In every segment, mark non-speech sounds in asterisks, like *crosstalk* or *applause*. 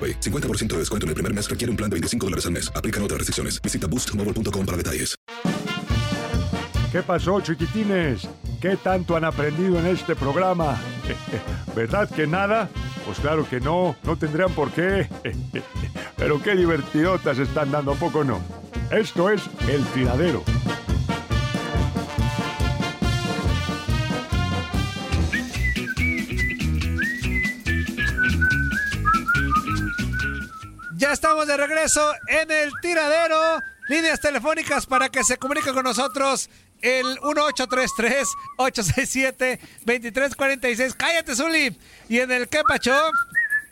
AroPay. 50% de descuento en el primer mes requiere un plan de 25 dólares al mes. Aplican otras restricciones. Visita boostmobile.com para detalles. ¿Qué pasó, chiquitines? ¿Qué tanto han aprendido en este programa? *laughs* ¿Verdad que nada? Pues claro que no, no tendrían por qué. *laughs* Pero qué divertidotas están dando, ¿a poco no? Esto es El Tiradero. Ya estamos de regreso en el tiradero. Líneas telefónicas para que se comuniquen con nosotros. El 1833-867-2346. Cállate, Zuli. Y en el Quepacho,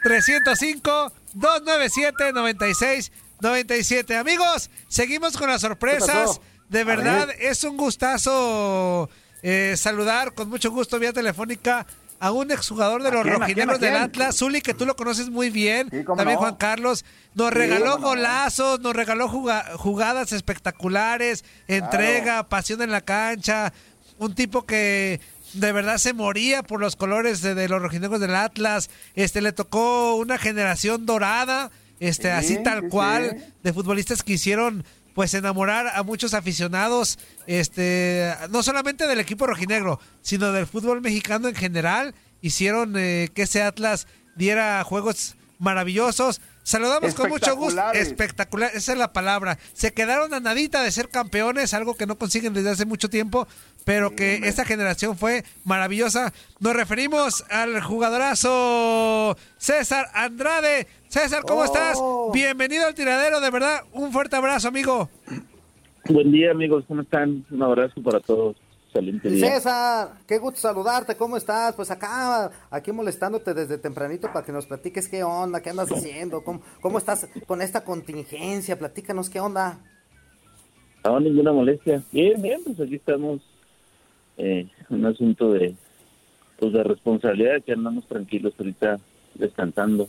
305-297-9697. Amigos, seguimos con las sorpresas. De verdad, es un gustazo eh, saludar con mucho gusto vía telefónica a un exjugador de los quién, rojinegros del? Atlas, Zuli, que tú lo conoces muy bien. Sí, También no. Juan Carlos. Nos Sí, regaló no. golazos, nos regaló juga- jugadas espectaculares, entrega, pasión en la cancha. Un tipo que de verdad se moría por los colores de, de los rojinegros del Atlas. Este le tocó una generación dorada, este Sí, así tal cual, de futbolistas que hicieron pues enamorar a muchos aficionados, este, no solamente del equipo rojinegro, sino del fútbol mexicano en general, hicieron eh, que ese Atlas diera juegos maravillosos. Saludamos con mucho gusto. Espectacular, esa es la palabra. Se quedaron a nadita de ser campeones, algo que no consiguen desde hace mucho tiempo, pero que esta generación fue maravillosa. Nos referimos al jugadorazo César Andrade. César, ¿cómo Oh. estás? Bienvenido al tiradero, de verdad. Un fuerte abrazo, amigo. Buen día, amigos. ¿Cómo están? Un abrazo para todos. Excelente día. César, qué gusto saludarte, ¿cómo estás? Pues acá, aquí molestándote desde tempranito para que nos platiques qué onda, qué andas haciendo, cómo, cómo estás con esta contingencia, platícanos qué onda. No, ninguna molestia. Bien, bien, pues aquí estamos. Eh, un asunto de pues de responsabilidad que andamos tranquilos ahorita descansando.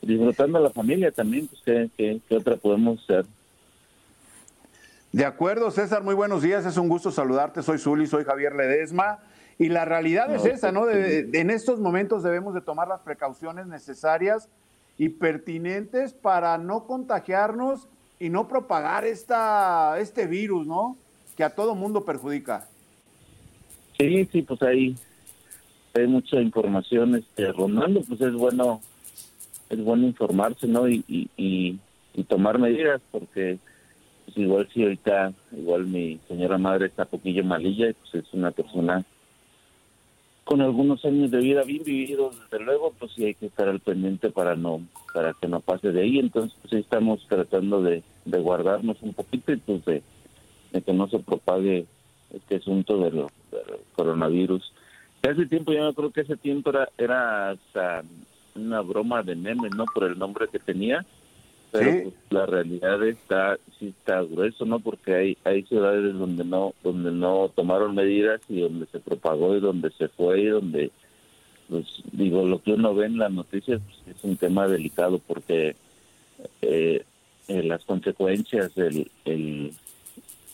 Disfrutando a la familia también, pues qué, qué, qué otra podemos hacer. De acuerdo, César, muy buenos días. Es un gusto saludarte. Soy Zuli, soy Javier Ledesma. Y la realidad es esa, ¿no? De- de- en estos momentos debemos de tomar las precauciones necesarias y pertinentes para no contagiarnos y no propagar esta, este virus, ¿no? Que a todo mundo perjudica. Sí, sí, pues ahí hay mucha información este, rondando, pues es bueno es bueno informarse, ¿no? Y, y, tomar medidas, porque pues igual si ahorita, igual mi señora madre está poquillo malilla, y pues es una persona con algunos años de vida bien vividos, desde luego, pues sí hay que estar al pendiente para no para que no pase de ahí, entonces pues ahí estamos tratando de, guardarnos un poquito y pues de que no se propague este asunto de lo- del coronavirus. Hace tiempo, yo creo que ese tiempo era, era hasta una broma de meme, ¿no? Por el nombre que tenía. pero Sí. pues, la realidad está sí está grueso no porque hay hay ciudades donde no donde no tomaron medidas y donde se propagó y donde se fue y donde pues digo lo que uno ve en las noticias pues, es un tema delicado porque eh, eh, las consecuencias el, el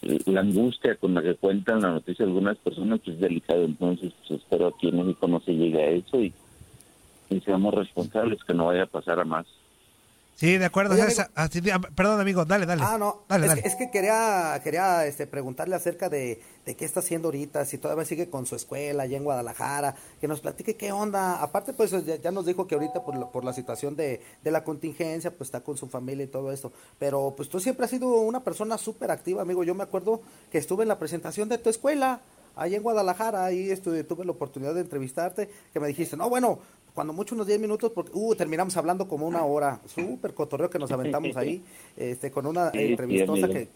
la angustia con la que cuentan la noticia algunas personas pues, es delicado. Entonces pues, espero aquí en México no se llegue a eso y, y seamos responsables que no vaya a pasar a más Sí, de acuerdo. Oye. Ah, ah, perdón, amigo, dale, dale. Ah, no, Dale, es, dale. que- es que quería, quería este, preguntarle acerca de, de qué está haciendo ahorita, si todavía sigue con su escuela allá en Guadalajara, que nos platique qué onda. Aparte, pues ya, ya nos dijo que ahorita por, la- por la situación de, de la contingencia, pues está con su familia y todo esto. Pero pues tú siempre has sido una persona súper activa, amigo. Yo me acuerdo que estuve en la presentación de tu escuela, allá en Guadalajara, ahí estuve, tuve la oportunidad de entrevistarte, que me dijiste, no, bueno, cuando mucho unos 10 minutos, porque uh, terminamos hablando como una hora, súper cotorreo que nos aventamos ahí, *laughs* este, con una Sí, entrevistosa que,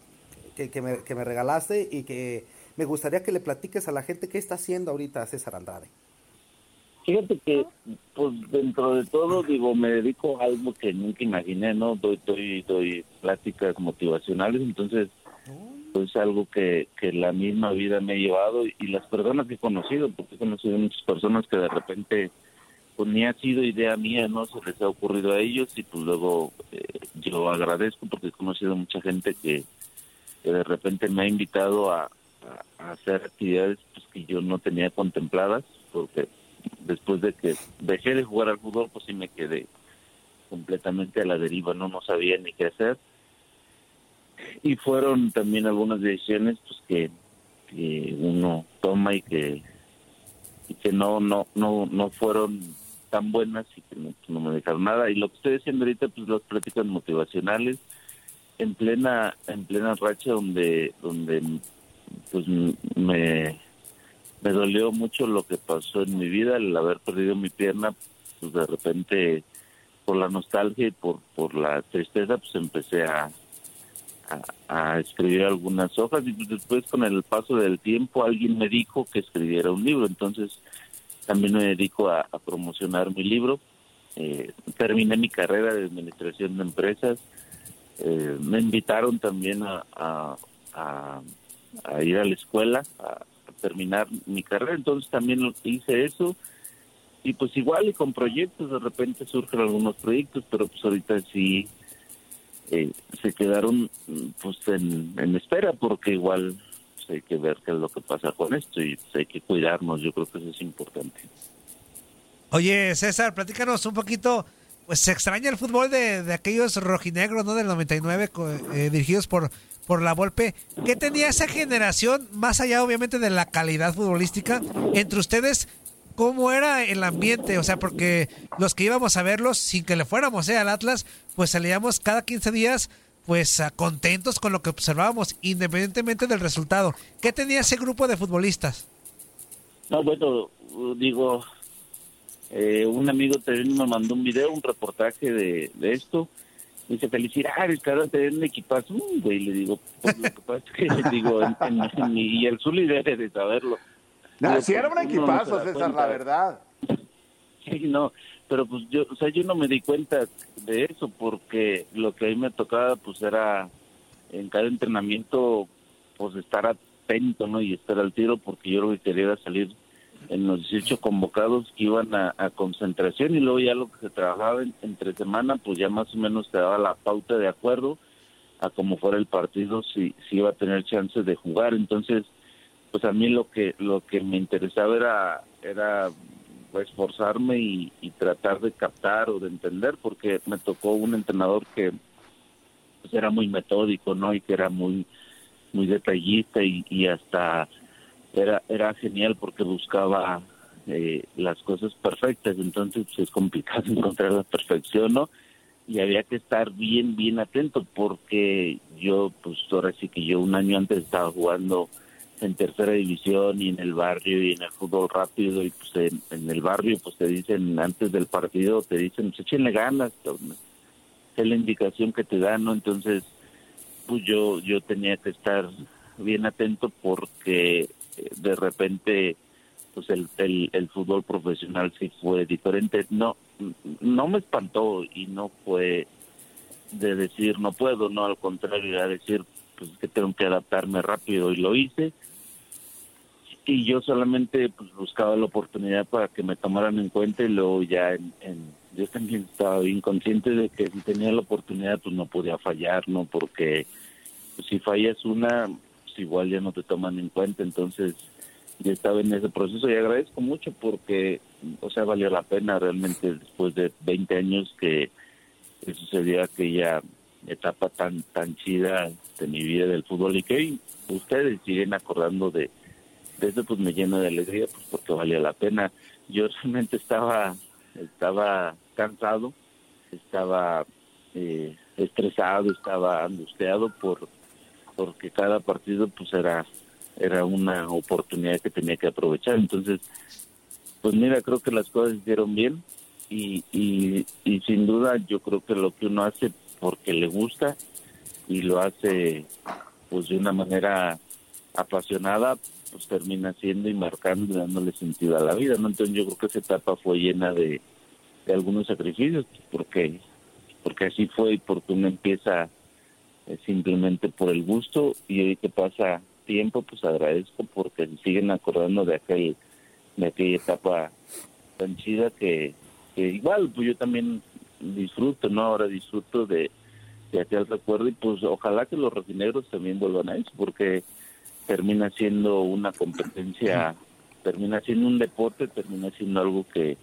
que, que me, que me regalaste y que me gustaría que le platiques a la gente qué está haciendo ahorita César Andrade. Fíjate que, pues dentro de todo, digo, me dedico a algo que nunca imaginé, ¿no? Doy, doy, doy pláticas motivacionales, entonces, pues algo que, que la misma vida me ha llevado y, y las personas que he conocido, porque he conocido muchas personas que de repente, pues ni ha sido idea mía, ¿no? Se les ha ocurrido a ellos y pues luego eh, yo agradezco porque he conocido mucha gente que, de repente me ha invitado a hacer actividades pues, que yo no tenía contempladas, porque después de que dejé de jugar al fútbol, pues sí me quedé completamente a la deriva, no, no sabía ni qué hacer. Y fueron también algunas decisiones pues que, que uno toma y que y que no no no no fueron tan buenas y que no, me dejaron nada. Y lo que estoy haciendo ahorita pues las pláticas motivacionales en plena en plena racha donde donde pues me me dolió mucho lo que pasó en mi vida, el haber perdido mi pierna, pues de repente por la nostalgia y por, por la tristeza, pues empecé a, a, a escribir algunas hojas. Y pues después con el paso del tiempo alguien me dijo que escribiera un libro, entonces también me dedico a, promocionar mi libro. Eh, terminé mi carrera de administración de empresas, eh, me invitaron también a, a, ir a la escuela a, terminar mi carrera, entonces también hice eso. Y pues igual y con proyectos, de repente surgen algunos proyectos, pero pues ahorita sí eh, se quedaron pues en espera porque igual pues, hay que ver qué es lo que pasa con esto y pues, hay que cuidarnos, yo creo que eso es importante. Oye, César, platícanos un poquito. Pues se extraña el fútbol de, de aquellos rojinegros, ¿no? Del 99, co- eh, dirigidos por, por la Volpe. ¿Qué tenía esa generación, más allá obviamente de la calidad futbolística, entre ustedes? ¿Cómo era el ambiente? O sea, porque los que íbamos a verlos, sin que le fuéramos eh, al Atlas, pues salíamos cada 15 días pues ah, contentos con lo que observábamos, independientemente del resultado. ¿Qué tenía ese grupo de futbolistas? No, bueno, digo, eh, un amigo también me mandó un video, un reportaje de, de esto. Dice, felicidades, claro, te un equipazo. Güey, le digo, pues lo que pasa es que, *laughs* digo, en, en- en mi- y el Zuli debe de saberlo. No, Digo, sí era un no equipazo, da César, cuenta. la verdad. *laughs* Sí, no, pero pues yo, o sea, yo no me di cuenta de eso porque lo que a mí me tocaba pues era en cada entrenamiento pues estar atento, ¿no? Y estar al tiro porque yo lo que quería era salir en los 18 convocados que iban a, concentración y luego ya lo que se trabajaba en- entre semana pues ya más o menos te daba la pauta de acuerdo a cómo fuera el partido si, si iba a tener chances de jugar entonces pues a mí lo que lo que me interesaba era era esforzarme y, tratar de captar o de entender porque me tocó un entrenador que pues, era muy metódico no y que era muy muy detallista y, y hasta era era genial porque buscaba eh, las cosas perfectas. Entonces pues, es complicado *laughs* encontrar la perfección no y había que estar bien bien atento porque yo pues ahora sí que yo un año antes estaba jugando en tercera división y en el barrio y en el fútbol rápido y pues en, el barrio pues te dicen antes del partido te dicen pues échenle ganas es la indicación que te dan no entonces pues yo yo tenía que estar bien atento porque eh, de repente pues el, el, el fútbol profesional sí fue diferente no no me espantó y no fue de decir no puedo, no al contrario, a decir pues que tengo que adaptarme rápido y lo hice. Y yo solamente pues buscaba la oportunidad para que me tomaran en cuenta y luego ya en, yo también estaba bien consciente de que si tenía la oportunidad pues no podía fallar, ¿no? Porque si fallas una, pues igual ya no te toman en cuenta, entonces ya estaba en ese proceso y agradezco mucho porque, o sea, valió la pena realmente después de 20 años que, que sucedió aquella etapa tan tan chida de mi vida del fútbol y que ustedes siguen acordando de eso, pues me llena de alegría, pues porque valió la pena. Yo realmente estaba estaba cansado, estaba eh, estresado, estaba angustiado por porque cada partido pues era era una oportunidad que tenía que aprovechar. Entonces, pues mira, creo que las cosas hicieron bien y, y, y sin duda yo creo que lo que uno hace porque le gusta y lo hace pues de una manera apasionada, pues termina siendo y marcando y dándole sentido a la vida, ¿no? Entonces yo creo que esa etapa fue llena de, algunos sacrificios, porque porque así fue y porque uno empieza eh, simplemente por el gusto y hoy que pasa tiempo, pues agradezco porque siguen acordando de aquel de aquella etapa tan chida que, igual pues yo también disfruto, ¿no? Ahora disfruto de, de aquel recuerdo y pues ojalá que los refinegros también vuelvan a eso porque termina siendo una competencia, termina siendo un deporte, termina siendo algo que,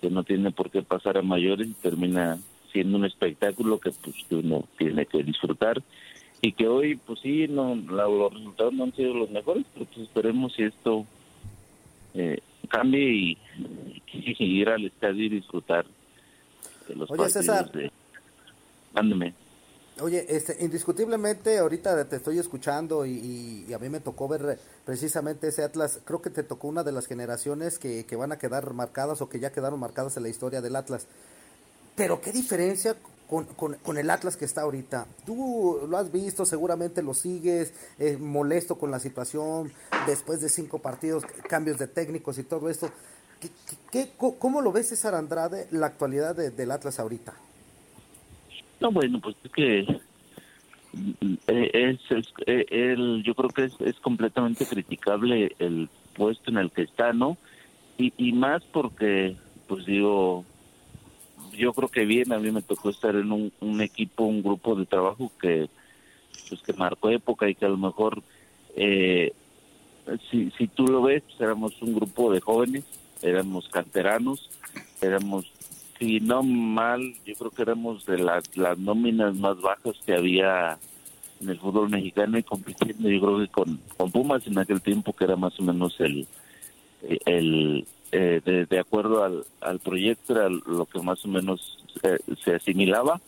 que no tiene por qué pasar a mayores y termina siendo un espectáculo que pues uno tiene que disfrutar y que hoy pues sí no los resultados no han sido los mejores pero pues esperemos si esto eh, cambie y, ir al estadio y disfrutar de los Oye, César. Mándeme. Oye, este, indiscutiblemente ahorita te estoy escuchando y, a mí me tocó ver precisamente ese Atlas, creo que te tocó una de las generaciones que, que van a quedar marcadas o que ya quedaron marcadas en la historia del Atlas. Pero qué diferencia con, con, el Atlas que está ahorita. Tú lo has visto, seguramente lo sigues, eh, molesto con la situación, después de cinco partidos, cambios de técnicos y todo esto. ¿Qué, qué, cómo lo ves, César Andrade, la actualidad del Atlas ahorita? No, bueno, pues es que eh, es, es, eh, yo creo que es, es completamente criticable el puesto en el que está, ¿no? Y, y más porque, pues digo, yo creo que bien, a mí me tocó estar en un, equipo, un grupo de trabajo que pues que marcó época y que a lo mejor eh, si, si tú lo ves, pues, éramos un grupo de jóvenes, éramos canteranos, éramos, si no mal, yo creo que éramos de las, las nóminas más bajas que había en el fútbol mexicano y compitiendo yo creo que con, con Pumas en aquel tiempo que era más o menos el, el, eh, de, acuerdo al, al proyecto era lo que más o menos se, asimilaba.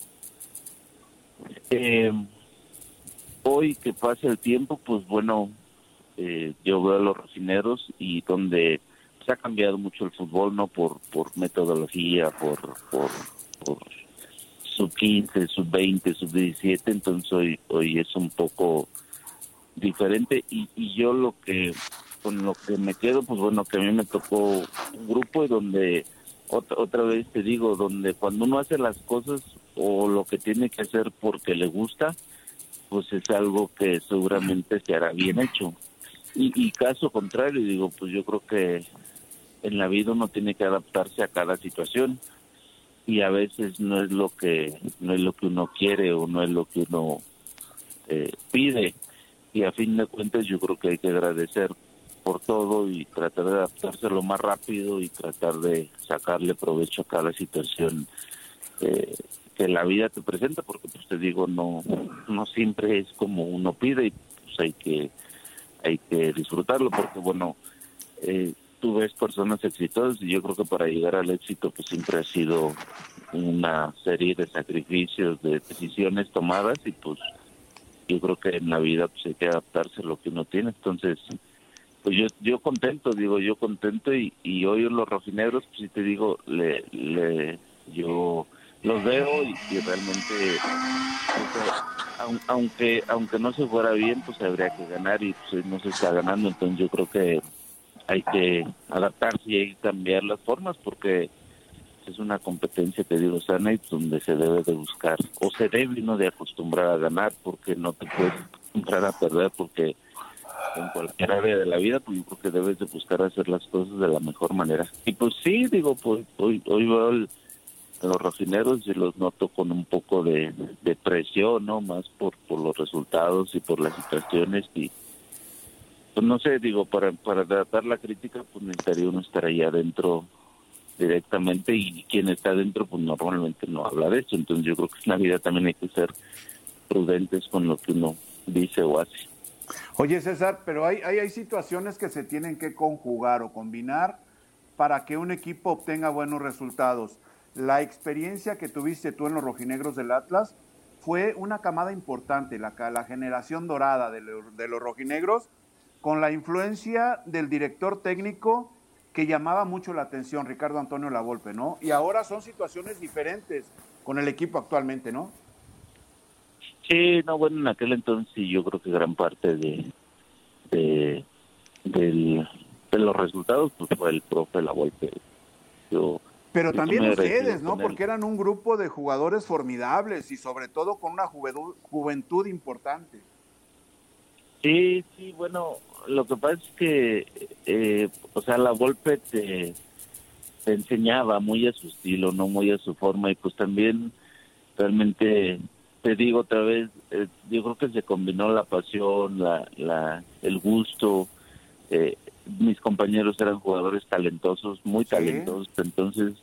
Eh, hoy que pasa el tiempo, pues bueno, eh, yo veo a los refineros y donde se ha cambiado mucho el fútbol, ¿no? Por, por metodología, por, por, por sub 15, sub 20, sub 17, entonces hoy, hoy es un poco diferente y, y yo lo que con lo que me quedo, pues bueno, que a mí me tocó un grupo donde, otra, otra vez te digo, donde cuando uno hace las cosas o lo que tiene que hacer porque le gusta, pues es algo que seguramente se hará bien hecho. Y, y caso contrario, digo, pues yo creo que en la vida uno tiene que adaptarse a cada situación. Y a veces no es lo que no es lo que uno quiere o no es lo que uno eh, pide. Y a fin de cuentas yo creo que hay que agradecer por todo y tratar de adaptarse lo más rápido y tratar de sacarle provecho a cada situación eh, que la vida te presenta, porque pues te digo, no, no siempre es como uno pide y pues hay que, hay que disfrutarlo, porque bueno, eh, tú ves personas exitosas y yo creo que para llegar al éxito pues siempre ha sido una serie de sacrificios, de decisiones tomadas y pues yo creo que en la vida pues hay que adaptarse a lo que uno tiene, entonces pues yo yo contento digo yo contento y, y hoy en los rojineros pues si te digo le, le yo los veo y, realmente aunque aunque no se fuera bien pues habría que ganar y pues no se está ganando. Entonces yo creo que hay que adaptarse y hay que cambiar las formas porque es una competencia que digo sana y donde se debe de buscar. O se debe no de acostumbrar a ganar porque no te puedes acostumbrar a perder porque en cualquier área de la vida pues yo creo que debes de buscar hacer las cosas de la mejor manera. Y pues sí digo pues hoy hoy veo el- los rojineros y los noto con un poco de, de presión no más por por los resultados y por las situaciones y pues no sé digo para para tratar la crítica pues necesitaría uno estar ahí adentro directamente y quien está adentro pues normalmente no habla de eso entonces yo creo que en la vida también hay que ser prudentes con lo que uno dice o hace. Oye, César, pero hay, hay, hay situaciones que se tienen que conjugar o combinar para que un equipo obtenga buenos resultados. La experiencia que tuviste tú en los rojinegros del Atlas fue una camada importante, la, la generación dorada de, lo- de los rojinegros, con la influencia del director técnico que llamaba mucho la atención, Ricardo Antonio Lavolpe, ¿no? Y ahora son situaciones diferentes con el equipo actualmente, ¿no? Sí, no, bueno, en aquel entonces yo creo que gran parte de, de, del- de los resultados pues fue el profe La Volpe. Yo, Pero también ustedes, ¿no? Porque eran un grupo de jugadores formidables y sobre todo con una juventud, juventud importante. Sí, sí, bueno, lo que pasa es que, eh, o sea, La Volpe te, te enseñaba muy a su estilo, no muy a su forma y pues también realmente te digo otra vez, eh, yo creo que se combinó la pasión, la, la, el gusto. eh, mis compañeros eran jugadores talentosos, muy talentosos, entonces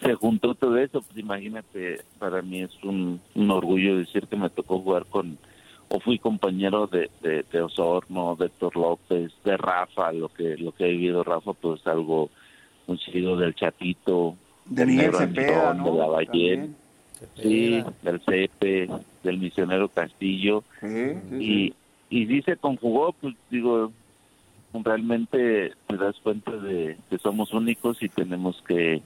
se juntó todo eso. Pues imagínate, para mí es un, un orgullo decir que me tocó jugar con, o fui compañero de, de, de Osorno, de Héctor López, de Rafa, lo que lo que ha vivido Rafa, pues algo muy chido del Chatito, De del Miguel Cepeda, ¿no? de la Ballén. También. Sí, del Cepe, del misionero Castillo. Sí, sí, Y, y sí se conjugó, pues digo, realmente te das cuenta de que somos únicos y tenemos que,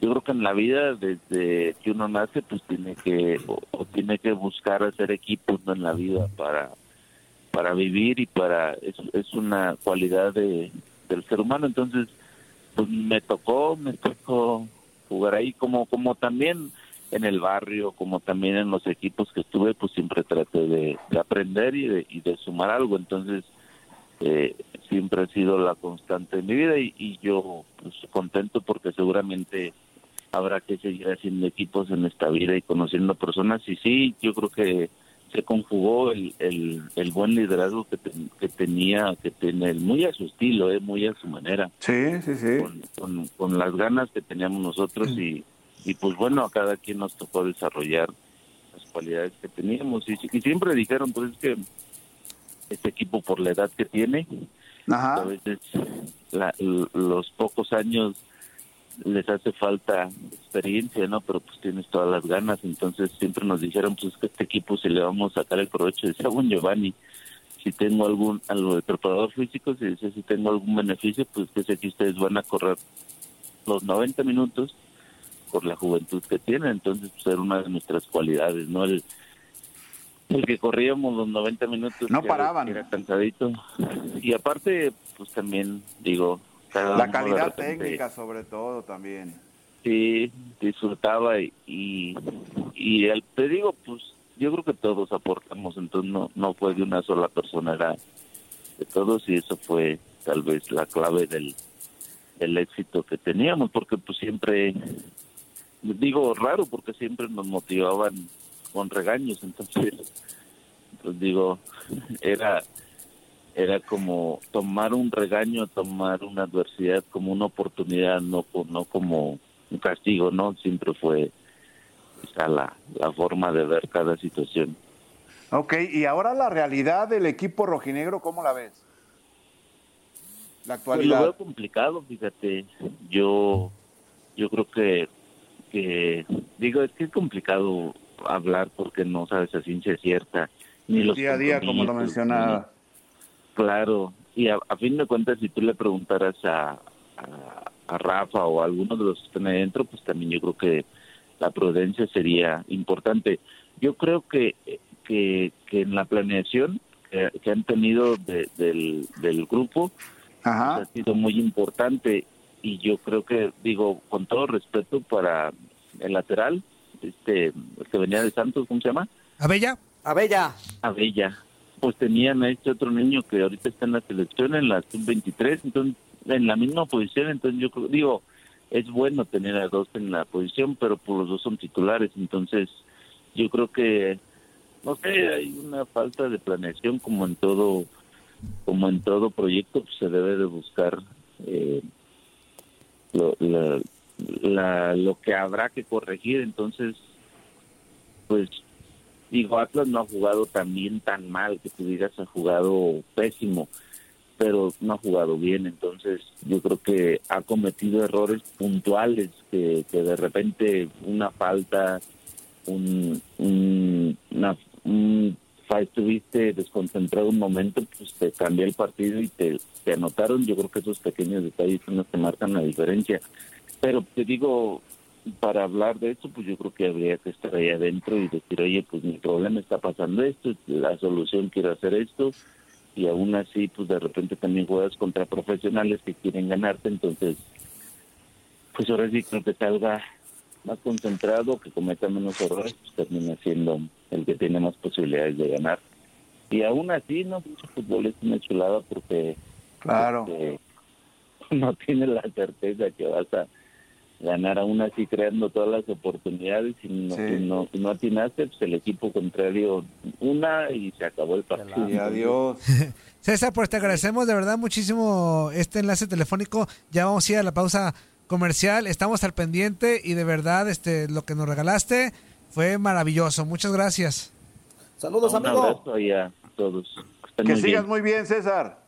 yo creo que en la vida desde que uno nace, pues tiene que, o, o tiene que buscar hacer equipos en la vida para para vivir y para, es, es una cualidad de, del ser humano, entonces pues me tocó, me tocó jugar ahí como como también en el barrio, como también en los equipos que estuve, pues siempre traté de, de aprender y de, y de sumar algo. Entonces, eh, siempre ha sido la constante de mi vida y, y yo pues, contento porque seguramente habrá que seguir haciendo equipos en esta vida y conociendo personas. Y sí, yo creo que se conjugó el, el, el buen liderazgo que, ten- que tenía, que tiene muy a su estilo, eh, muy a su manera Sí, sí, sí. con, con, con las ganas que teníamos nosotros y, y pues bueno, a cada quien nos tocó desarrollar las cualidades que teníamos y, y siempre dijeron pues es que este equipo por la edad que tiene, Ajá. a veces la- los pocos años les hace falta experiencia, ¿no? Pero pues tienes todas las ganas, entonces siempre nos dijeron pues que este equipo si le vamos a sacar el provecho, decía buen Giovanni, si tengo algún, algo de preparador físico, si dice si tengo algún beneficio, pues que sé que ustedes van a correr los 90 minutos por la juventud que tienen, entonces pues era una de nuestras cualidades, ¿no? El, el que corríamos los 90 minutos. No paraban. Era cansadito. Y aparte, pues también, digo, La calidad repente, técnica sobre todo también. Sí, disfrutaba y, y, y el- te digo, pues yo creo que todos aportamos, entonces no, no fue de una sola persona, era de todos y eso fue tal vez la clave del, del éxito que teníamos, porque pues siempre, digo raro, porque siempre nos motivaban con regaños, entonces, pues digo, era era como tomar un regaño, tomar una adversidad como una oportunidad, no, no como un castigo, ¿no? Siempre fue esa la, la forma de ver cada situación. Ok, y ahora la realidad del equipo rojinegro, ¿cómo la ves? La Pues lo actualidad. veo complicado, fíjate. Yo yo creo que, que digo, es que es complicado hablar porque no sabes a ciencia cierta. Ni los día a día, como lo mencionaba. Claro, y a, a fin de cuentas, si tú le preguntaras a, a, a Rafa o a alguno de los que están ahí dentro, pues también yo creo que la prudencia sería importante. Yo creo que, que, que en la planeación que, que han tenido de- del, del grupo pues, ha sido muy importante y yo creo que, digo, con todo respeto para el lateral, este, el que venía de Santos, ¿cómo se llama? ¿Abella? Abella. Abella. Pues tenían a este otro niño que ahorita está en la selección, en la sub-23, entonces, en la misma posición, entonces yo creo, digo, es bueno tener a dos en la posición, pero por los dos son titulares, entonces yo creo que, no sé, hay una falta de planeación como en todo, como en todo proyecto, pues se debe de buscar eh, lo, la- la- lo que habrá que corregir, entonces, pues digo, Atlas no ha jugado también tan mal, que tú digas ha jugado pésimo, pero no ha jugado bien, entonces yo creo que ha cometido errores puntuales, que, de repente una falta, un, un, una, un estuviste desconcentrado un momento, pues te cambia el partido y te, te anotaron, yo creo que esos pequeños detalles son los que marcan la diferencia. Pero te digo, para hablar de esto, pues yo creo que habría que estar ahí adentro y decir, oye, pues mi problema está pasando esto, la solución quiero hacer esto, y aún así, pues de repente también juegas contra profesionales que quieren ganarte, entonces, pues ahora sí creo que salga más concentrado, que cometa menos errores, pues termina siendo el que tiene más posibilidades de ganar. Y aún así, no, mucho fútbol es una chulada porque Claro. este, *laughs* no tienes la certeza que vas a ganar aún así creando todas las oportunidades y no, Sí. y no, y no atinaste, pues el equipo contrario una y se acabó el partido. Y adiós. *laughs* César, pues te agradecemos de verdad muchísimo este enlace telefónico. Ya vamos a ir a la pausa comercial. Estamos al pendiente y de verdad este lo que nos regalaste fue maravilloso. Muchas gracias. Saludos, Un amigo. abrazo ahí a todos. Estén Que muy sigas bien. muy bien, César.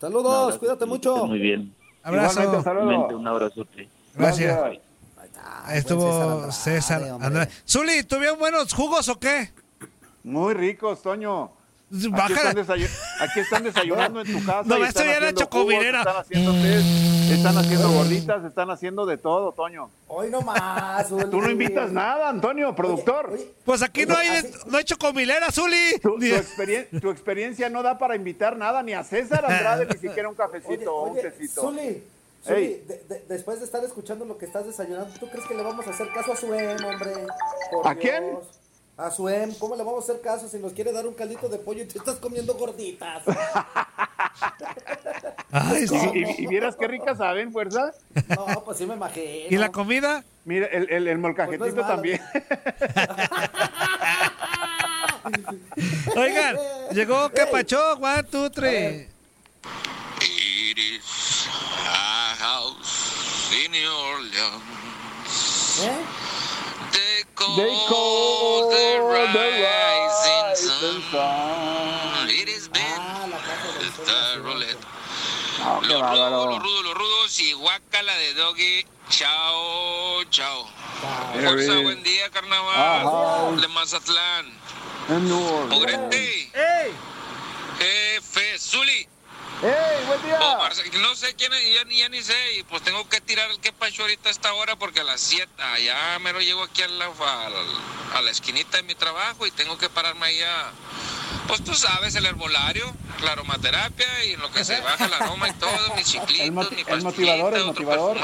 Saludos, cuídate mucho. Muy bien. Abrazo. Igualmente, hasta luego. Igualmente, Un abrazo. Gracias. Ahí estuvo César Andrade. Zuli, ¿tuvieron buenos jugos o qué? Muy ricos, Toño. Aquí Bájala. están, aquí están desayunando en tu casa. No, y me están estoy en la haciendo chocominera. jugos, Están haciendo test, están haciendo gorditas, están haciendo de todo, Toño. Hoy no más. Tú no invitas nada, Antonio, productor. Pues aquí no hay, no hay chocomilera, Zuli. Tu, tu experien- tu experiencia no da para invitar nada, ni a César Andrade, ni siquiera un cafecito Oye, o un tecito. Zuli, Zuli, Ey. de- de- después de estar escuchando lo que estás desayunando, ¿tú crees que le vamos a hacer caso a Suem, hombre? Por ¿A quién? Dios. A Suem, ¿cómo le vamos a hacer caso si nos quiere dar un caldito de pollo y te estás comiendo gorditas? *laughs* Ay, sí. ¿Y, y- y vieras qué ricas saben, fuerza? No, pues sí me imagino. ¿Y la comida? Mira, el, el, el molcajetito Pues no malo. también. *laughs* Oigan, llegó Capacho, one, two, three. It is a in New Orleans. ¿Eh? They call, They call the the rising rising sun. It has been Ah, the roulette. No, Los rudos, los rudos, los rudos y guácala de doggy. Chao, chao. Bien. buen día, Ajá. carnaval de Mazatlán. En New Orleans. Ogrete, ¡Ey! ¡Ey, buen día! No sé quién es, ya, ni- ya ni sé, y pues tengo que tirar el que pacho ahorita a esta hora porque a las 7, ya me lo llego aquí a la, a, la esquinita de mi trabajo y tengo que pararme ahí a, pues tú sabes, el herbolario, la aromaterapia y en lo que se *laughs* baja la aroma y todo, mis chiclitos, mi el motivador, el motivador.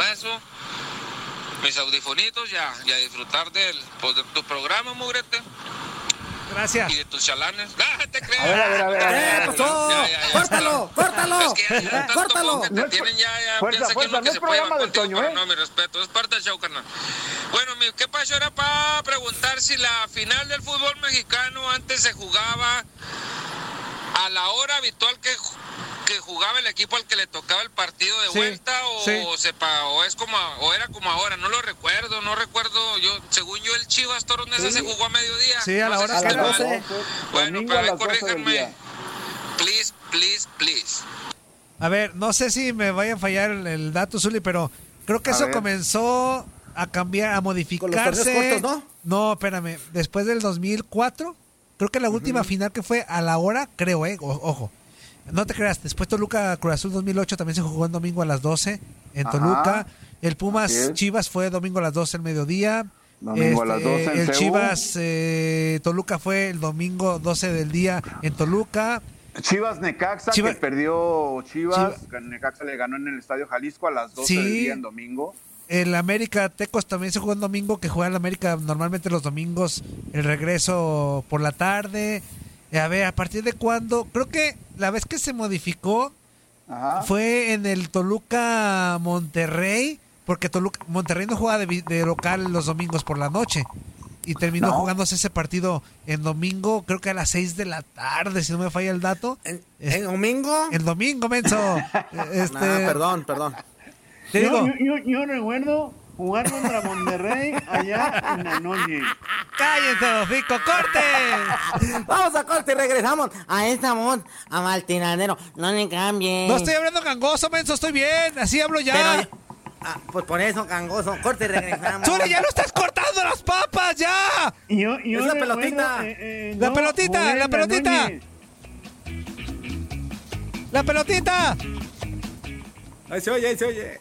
mis audifonitos ya, y a disfrutar del, pues, de tu programa, mugrete, Gracias. y de tus chalanes. *laughs* ¡Ah, te creas! A ver, a ver, a ver, a ver. ¿Qué pasó? Ya, ya, ya. ¡Córtalo! ¡Córtalo! Es que ya, ya tanto ¡Córtalo! que te No es tienen ya, ya fuerza, piensa que fuerza, no que es se puede llevar programa del contigo, Toño, pero ¿eh? no, mi respeto, es parte del show, carnal. Bueno, mi, ¿qué pasó? Era para preguntar si la final del fútbol mexicano antes se jugaba a la hora habitual que, que jugaba el equipo al que le tocaba el partido de Sí, vuelta o, sí. sepa, o es como o era como ahora, no lo recuerdo, no recuerdo, yo según yo el Chivas Toros Neza se jugó a mediodía. Sí, a la No hora que mal. 12. Bueno, pero a ahí las 12 del corríjanme. Please, please, please. A ver, no sé si me vaya a fallar el, el dato, Zuli, pero creo que A eso ver. comenzó a cambiar, a modificarse. cortos, ¿no? No, espérame. Después del 2004, creo que la última final que fue a la hora, creo, eh, o- ojo. No te creas, después Toluca Cruz Azul 2008 también se jugó en domingo a las 12 en Ajá. Toluca. El Pumas. Chivas fue domingo a las 12 el mediodía. Este, Domingo a las 12 en el CU. Chivas eh, Toluca fue el domingo 12 del día en Toluca. Chivas Necaxa, que perdió Chivas. Necaxa le ganó en el Estadio Jalisco a las 12 del día en domingo. El América Tecos también se jugó en domingo, que juega el América normalmente los domingos, el regreso por la tarde. Eh, a ver, ¿a partir de cuándo? Creo que la vez que se modificó fue en el Toluca Monterrey, porque Toluca, Monterrey no juega de, local los domingos por la noche. Y terminó jugándose ese partido en domingo, creo que a las 6 de la tarde, si no me falla el dato. ¿En, domingo? El domingo, menso. *laughs* este... perdón, perdón. Yo, yo, recuerdo jugar contra Monterrey allá en la noche. ¡Cállense, Fico! ¡Corte! *laughs* Vamos a corte y regresamos a esta mod, a Maltinadero. No le cambien. No estoy hablando gangoso, menso, estoy bien. Así hablo ya. Ah, pues por eso, gangoso. Corte y regresamos. ¡Chule, ya no estás cortando las papas, ya! Yo, yo es la pelotita. Eh, eh, la pelotita, la pelotita. La pelotita. Ahí se oye, ahí se oye.